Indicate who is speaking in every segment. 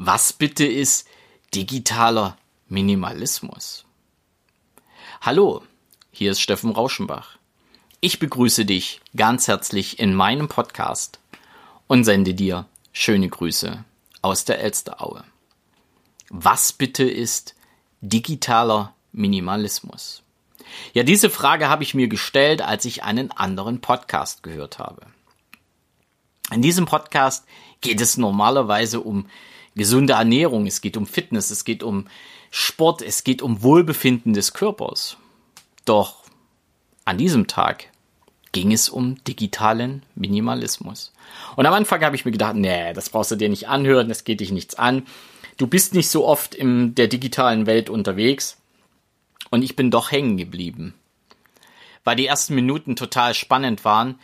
Speaker 1: Was bitte ist digitaler Minimalismus? Hallo, hier ist Steffen Rauschenbach. Ich begrüße dich ganz herzlich in meinem Podcast und sende dir schöne Grüße aus der Elsteraue. Was bitte ist digitaler Minimalismus? Ja, diese Frage habe ich mir gestellt, als ich einen anderen Podcast gehört habe. In diesem Podcast geht es normalerweise um gesunde Ernährung, es geht um Fitness, es geht um Sport, es geht um Wohlbefinden des Körpers. Doch an diesem Tag ging es um digitalen Minimalismus. Und am Anfang habe ich mir gedacht, nee, das brauchst du dir nicht anhören, das geht dich nichts an. Du bist nicht so oft in der digitalen Welt unterwegs. Und ich bin doch hängen geblieben. Weil die ersten Minuten total spannend waren,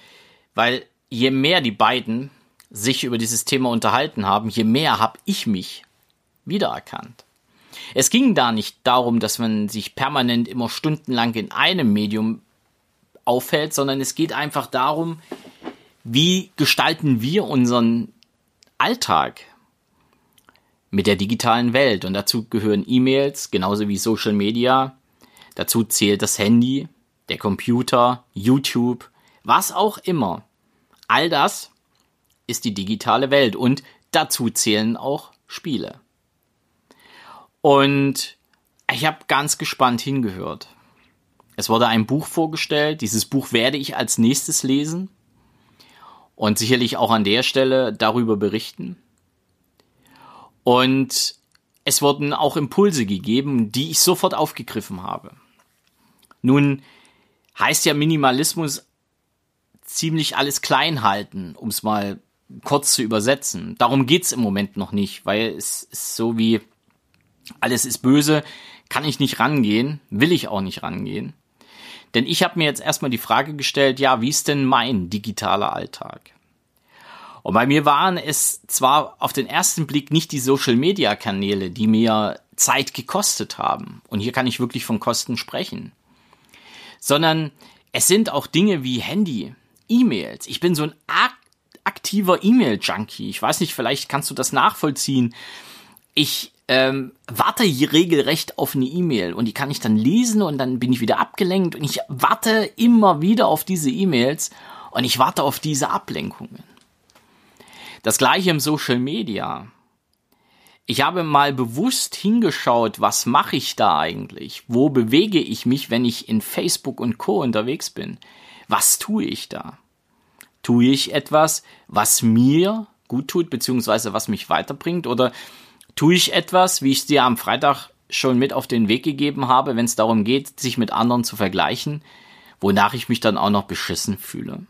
Speaker 1: weil je mehr die beiden sich über dieses Thema unterhalten haben, je mehr habe ich mich wiedererkannt. Es ging da nicht darum, dass man sich permanent immer stundenlang in einem Medium aufhält, sondern es geht einfach darum, wie gestalten wir unseren Alltag mit der digitalen Welt. Und dazu gehören E-Mails, genauso wie Social Media. Dazu zählt das Handy, der Computer, YouTube, was auch immer. All das ist die digitale Welt und dazu zählen auch Spiele. Und ich habe ganz gespannt hingehört. Es wurde ein Buch vorgestellt. Dieses Buch werde ich als nächstes lesen und sicherlich auch an der Stelle darüber berichten. Und es wurden auch Impulse gegeben, die ich sofort aufgegriffen habe. Nun heißt ja Minimalismus ziemlich alles klein halten, um es mal kurz zu übersetzen. Darum geht's im Moment noch nicht, weil es ist so wie alles ist böse, kann ich nicht rangehen, will ich auch nicht rangehen. Denn ich habe mir jetzt erstmal die Frage gestellt, ja, wie ist denn mein digitaler Alltag? Und bei mir waren es zwar auf den ersten Blick nicht die Social-Media-Kanäle, die mir Zeit gekostet haben. Und hier kann ich wirklich von Kosten sprechen. Sondern es sind auch Dinge wie Handy, E-Mails. Ich bin so ein aktiver E-Mail-Junkie. Ich weiß nicht, vielleicht kannst du das nachvollziehen. Ich ähm, warte regelrecht auf eine E-Mail und die kann ich dann lesen und dann bin ich wieder abgelenkt und ich warte immer wieder auf diese E-Mails und ich warte auf diese Ablenkungen. Das gleiche im Social Media. Ich habe mal bewusst hingeschaut, was mache ich da eigentlich? Wo bewege ich mich, wenn ich in Facebook und Co unterwegs bin? Was tue ich da? Tue ich etwas, was mir gut tut, beziehungsweise was mich weiterbringt? Oder tue ich etwas, wie ich es dir am Freitag schon mit auf den Weg gegeben habe, wenn es darum geht, sich mit anderen zu vergleichen, wonach ich mich dann auch noch beschissen fühle.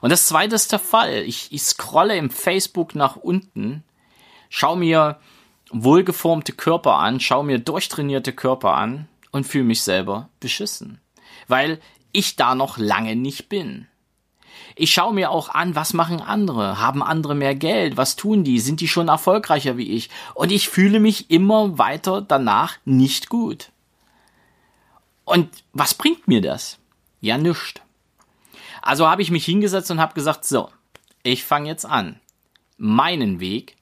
Speaker 1: Und das zweite ist der Fall. Ich, ich scrolle im Facebook nach unten, schau mir wohlgeformte Körper an, schau mir durchtrainierte Körper an und fühle mich selber beschissen. Weil ich da noch lange nicht bin. Ich schaue mir auch an, was machen andere? Haben andere mehr Geld? Was tun die? Sind die schon erfolgreicher wie ich? Und ich fühle mich immer weiter danach nicht gut. Und was bringt mir das? Ja, nichts. Also habe ich mich hingesetzt und habe gesagt, so, ich fange jetzt an, meinen Weg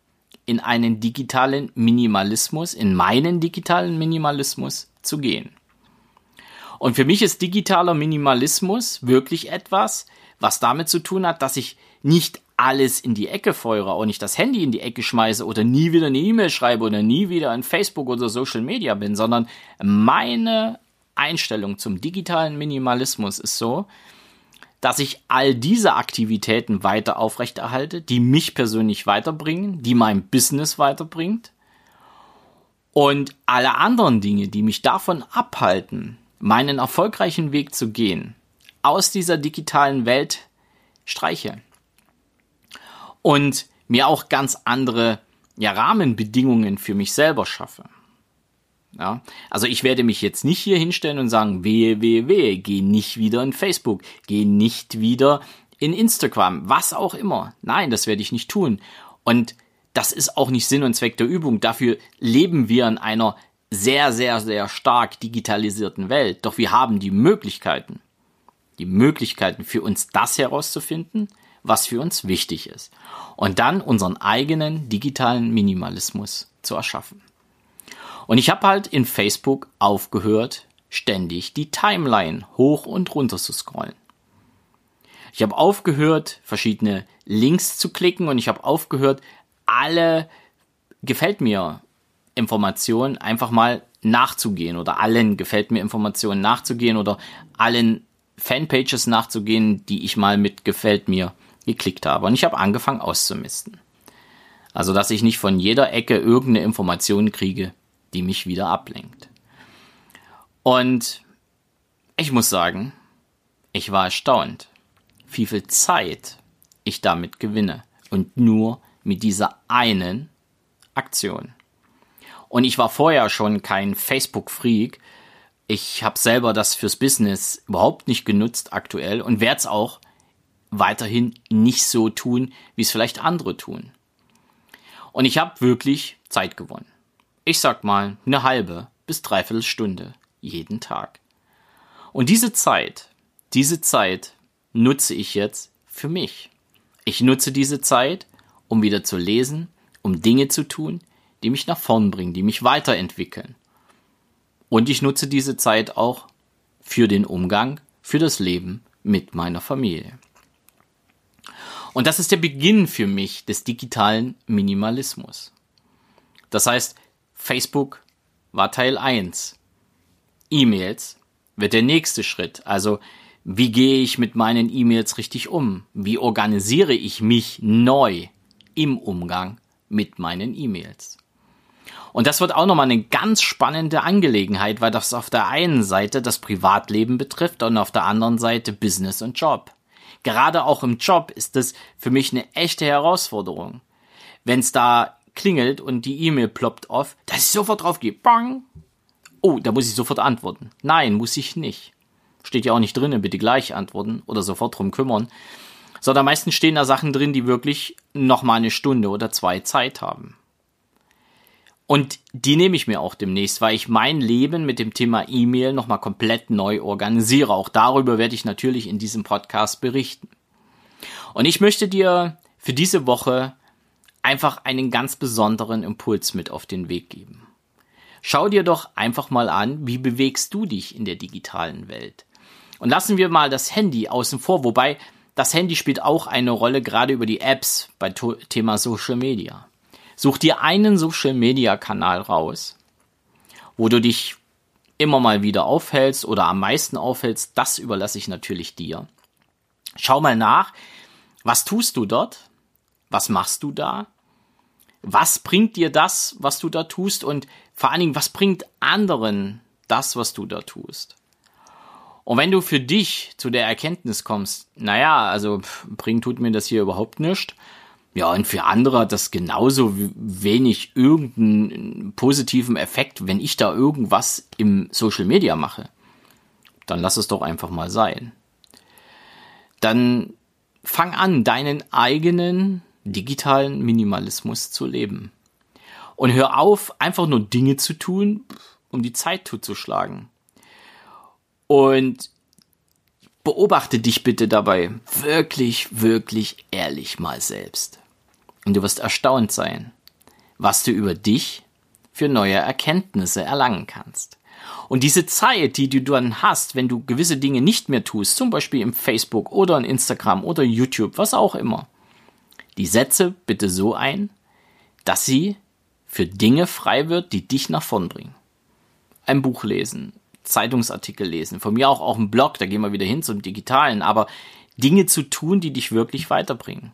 Speaker 1: in einen digitalen Minimalismus, in meinen digitalen Minimalismus zu gehen. Und für mich ist digitaler Minimalismus wirklich etwas, was damit zu tun hat, dass ich nicht alles in die Ecke feuere, auch nicht das Handy in die Ecke schmeiße oder nie wieder eine E-Mail schreibe oder nie wieder in Facebook oder Social Media bin, sondern meine Einstellung zum digitalen Minimalismus ist so, dass ich all diese Aktivitäten weiter aufrechterhalte, die mich persönlich weiterbringen, die mein Business weiterbringt und alle anderen Dinge, die mich davon abhalten, meinen erfolgreichen Weg zu gehen, aus dieser digitalen Welt streiche. Und mir auch ganz andere ja, Rahmenbedingungen für mich selber schaffe. Ja, also ich werde mich jetzt nicht hier hinstellen und sagen, wehe, wehe, wehe, geh nicht wieder in Facebook, geh nicht wieder in Instagram, was auch immer. Nein, das werde ich nicht tun. Und das ist auch nicht Sinn und Zweck der Übung. Dafür leben wir in einer sehr, sehr, sehr stark digitalisierten Welt. Doch wir haben die Möglichkeiten, die Möglichkeiten für uns das herauszufinden, was für uns wichtig ist. Und dann unseren eigenen digitalen Minimalismus zu erschaffen. Und ich habe halt in Facebook aufgehört, ständig die Timeline hoch und runter zu scrollen. Ich habe aufgehört, verschiedene Links zu klicken und ich habe aufgehört, alle gefällt mir Informationen einfach mal nachzugehen oder allen gefällt mir Informationen nachzugehen oder allen Fanpages nachzugehen, die ich mal mit gefällt mir geklickt habe. Und ich habe angefangen auszumisten. Also, dass ich nicht von jeder Ecke irgendeine Information kriege, die mich wieder ablenkt. Und ich muss sagen, ich war erstaunt, wie viel Zeit ich damit gewinne. Und nur mit dieser einen Aktion. Und ich war vorher schon kein Facebook-Freak. Ich habe selber das fürs Business überhaupt nicht genutzt aktuell und werde es auch weiterhin nicht so tun, wie es vielleicht andere tun. Und ich habe wirklich Zeit gewonnen. Ich sag mal eine halbe bis dreiviertel Stunde jeden Tag. Und diese Zeit, diese Zeit nutze ich jetzt für mich. Ich nutze diese Zeit, um wieder zu lesen, um Dinge zu tun, die mich nach vorn bringen, die mich weiterentwickeln. Und ich nutze diese Zeit auch für den Umgang, für das Leben mit meiner Familie. Und das ist der Beginn für mich des digitalen Minimalismus. Das heißt, Facebook war Teil 1. E-Mails wird der nächste Schritt. Also, wie gehe ich mit meinen E-Mails richtig um? Wie organisiere ich mich neu im Umgang mit meinen E-Mails? Und das wird auch nochmal eine ganz spannende Angelegenheit, weil das auf der einen Seite das Privatleben betrifft und auf der anderen Seite Business und Job. Gerade auch im Job ist das für mich eine echte Herausforderung. Wenn es da klingelt und die E-Mail ploppt auf, dass ich sofort drauf gehe. Bang! Oh, da muss ich sofort antworten. Nein, muss ich nicht. Steht ja auch nicht drinnen, bitte gleich antworten oder sofort drum kümmern. Sondern meistens stehen da Sachen drin, die wirklich nochmal eine Stunde oder zwei Zeit haben. Und die nehme ich mir auch demnächst, weil ich mein Leben mit dem Thema E-Mail nochmal komplett neu organisiere. Auch darüber werde ich natürlich in diesem Podcast berichten. Und ich möchte dir für diese Woche einfach einen ganz besonderen Impuls mit auf den Weg geben. Schau dir doch einfach mal an, wie bewegst du dich in der digitalen Welt. Und lassen wir mal das Handy außen vor, wobei das Handy spielt auch eine Rolle, gerade über die Apps bei Thema Social Media. Such dir einen Social Media Kanal raus, wo du dich immer mal wieder aufhältst oder am meisten aufhältst. Das überlasse ich natürlich dir. Schau mal nach, was tust du dort? Was machst du da? Was bringt dir das, was du da tust? Und vor allen Dingen, was bringt anderen das, was du da tust? Und wenn du für dich zu der Erkenntnis kommst, naja, also bringt tut mir das hier überhaupt nichts, ja, und für andere hat das genauso wenig irgendeinen positiven Effekt, wenn ich da irgendwas im Social Media mache. Dann lass es doch einfach mal sein. Dann fang an, deinen eigenen digitalen Minimalismus zu leben. Und hör auf, einfach nur Dinge zu tun, um die Zeit totzuschlagen. Und beobachte dich bitte dabei wirklich, wirklich ehrlich mal selbst. Und du wirst erstaunt sein, was du über dich für neue Erkenntnisse erlangen kannst. Und diese Zeit, die du dann hast, wenn du gewisse Dinge nicht mehr tust, zum Beispiel im Facebook oder in Instagram oder YouTube, was auch immer, die setze bitte so ein, dass sie für Dinge frei wird, die dich nach vorn bringen. Ein Buch lesen, Zeitungsartikel lesen, von mir auch auf dem Blog, da gehen wir wieder hin zum Digitalen, aber Dinge zu tun, die dich wirklich weiterbringen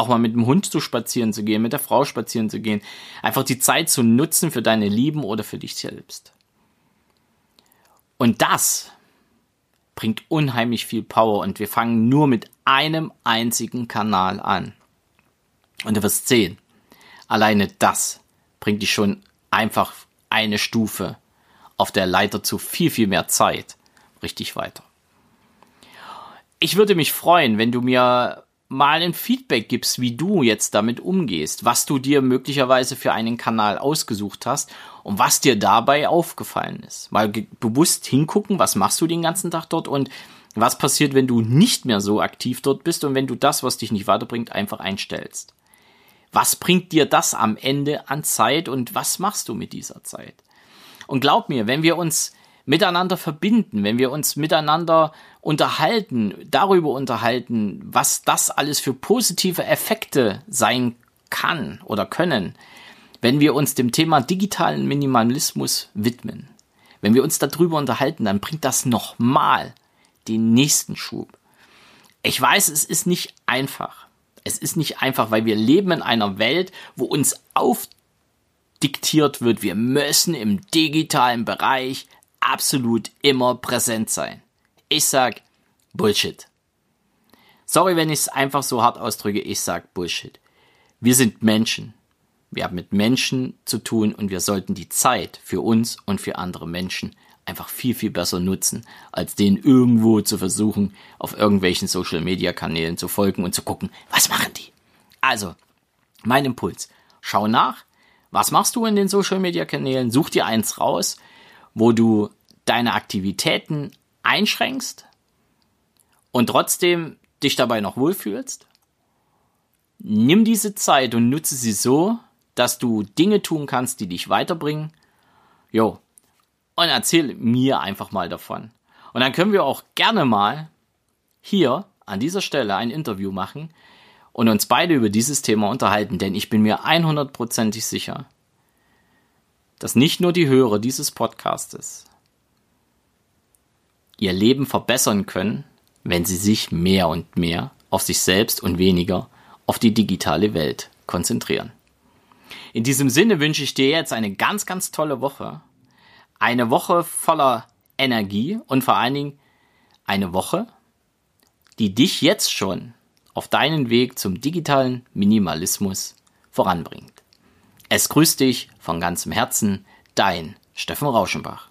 Speaker 1: auch mal mit dem Hund zu spazieren zu gehen, mit der Frau spazieren zu gehen, einfach die Zeit zu nutzen für deine Lieben oder für dich selbst. Und das bringt unheimlich viel Power und wir fangen nur mit einem einzigen Kanal an. Und du wirst sehen, alleine das bringt dich schon einfach eine Stufe auf der Leiter zu viel, viel mehr Zeit richtig weiter. Ich würde mich freuen, wenn du mir mal ein Feedback gibst, wie du jetzt damit umgehst, was du dir möglicherweise für einen Kanal ausgesucht hast und was dir dabei aufgefallen ist. Mal bewusst hingucken, was machst du den ganzen Tag dort und Was passiert, wenn du nicht mehr so aktiv dort bist und wenn du das, was dich nicht weiterbringt, einfach einstellst? Was bringt dir das am Ende an Zeit und was machst du mit dieser Zeit? Und glaub mir, wenn wir uns miteinander verbinden, wenn wir uns miteinander unterhalten, darüber unterhalten, was das alles für positive Effekte sein kann oder können, wenn wir uns dem Thema digitalen Minimalismus widmen, wenn wir uns darüber unterhalten, dann bringt das nochmal den nächsten Schub. Ich weiß, es ist nicht einfach. Es ist nicht einfach, weil wir leben in einer Welt, wo uns aufdiktiert wird, wir müssen im digitalen Bereich absolut immer präsent sein. Ich sag Bullshit. Sorry, wenn ich es einfach so hart ausdrücke, ich sag Bullshit. Wir sind Menschen. Wir haben mit Menschen zu tun und wir sollten die Zeit für uns und für andere Menschen einfach viel, viel besser nutzen, als den irgendwo zu versuchen, auf irgendwelchen Social Media Kanälen zu folgen und zu gucken, was machen die. Also, mein Impuls. Schau nach. Was machst du in den Social Media Kanälen? Such dir eins raus, wo du deine Aktivitäten einschränkst und trotzdem dich dabei noch wohlfühlst. Nimm diese Zeit und nutze sie so, dass du Dinge tun kannst, die dich weiterbringen. Jo. Und erzähl mir einfach mal davon. Und dann können wir auch gerne mal hier an dieser Stelle ein Interview machen und uns beide über dieses Thema unterhalten, denn ich bin mir 100%ig sicher, dass nicht nur die Hörer dieses Podcastes ihr Leben verbessern können, wenn sie sich mehr und mehr auf sich selbst und weniger auf die digitale Welt konzentrieren. In diesem Sinne wünsche ich dir jetzt eine ganz, ganz tolle Woche. Eine Woche voller Energie und vor allen Dingen eine Woche, die dich jetzt schon auf deinen Weg zum digitalen Minimalismus voranbringt. Es grüßt dich von ganzem Herzen, dein Steffen Rauschenbach.